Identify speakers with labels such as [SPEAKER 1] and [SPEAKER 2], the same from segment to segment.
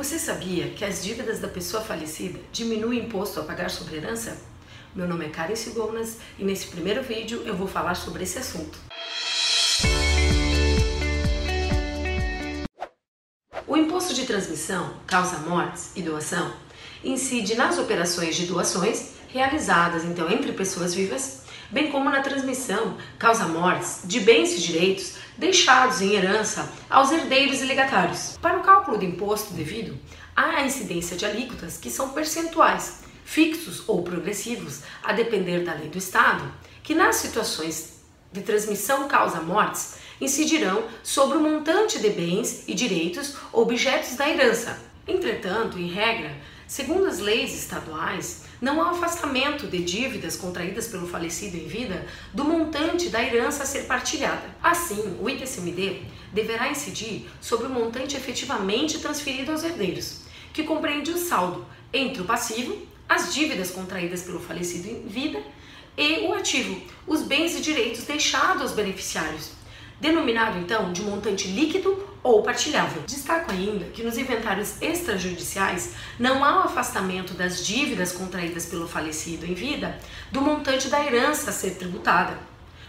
[SPEAKER 1] Você sabia que as dívidas da pessoa falecida diminuem o imposto a pagar sobre herança? Meu nome é Karen Sigonas e nesse primeiro vídeo eu vou falar sobre esse assunto. O imposto de transmissão, causa mortes e doação incide nas operações de doações realizadas então entre pessoas vivas, bem como na transmissão, causa mortes de bens e direitos deixados em herança aos herdeiros e legatários. Para o cálculo do imposto devido, há a incidência de alíquotas que são percentuais, fixos ou progressivos, a depender da lei do Estado, que nas situações de transmissão causa mortes incidirão sobre o montante de bens e direitos objetos da herança. Entretanto, em regra, segundo as leis estaduais, não há afastamento de dívidas contraídas pelo falecido em vida do montante da herança a ser partilhada. Assim, o ITCMD deverá incidir sobre o montante efetivamente transferido aos herdeiros, que compreende o saldo entre o passivo, as dívidas contraídas pelo falecido em vida, e o ativo, os bens e direitos deixados aos beneficiários, denominado então de montante líquido ou partilhável. Destaco ainda que nos inventários extrajudiciais não há o afastamento das dívidas contraídas pelo falecido em vida do montante da herança a ser tributada,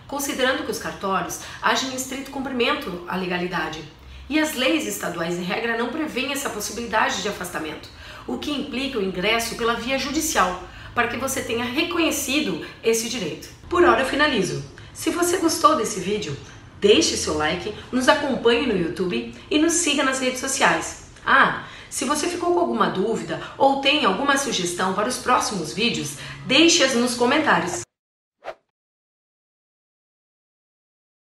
[SPEAKER 1] considerando que os cartórios agem em estrito cumprimento à legalidade. E as leis estaduais, em regra, não prevêem essa possibilidade de afastamento, o que implica o ingresso pela via judicial, para que você tenha reconhecido esse direito. Por hora eu finalizo. Se você gostou desse vídeo, deixe seu like, nos acompanhe no YouTube e nos siga nas redes sociais. Ah, se você ficou com alguma dúvida ou tem alguma sugestão para os próximos vídeos, deixe-as nos comentários.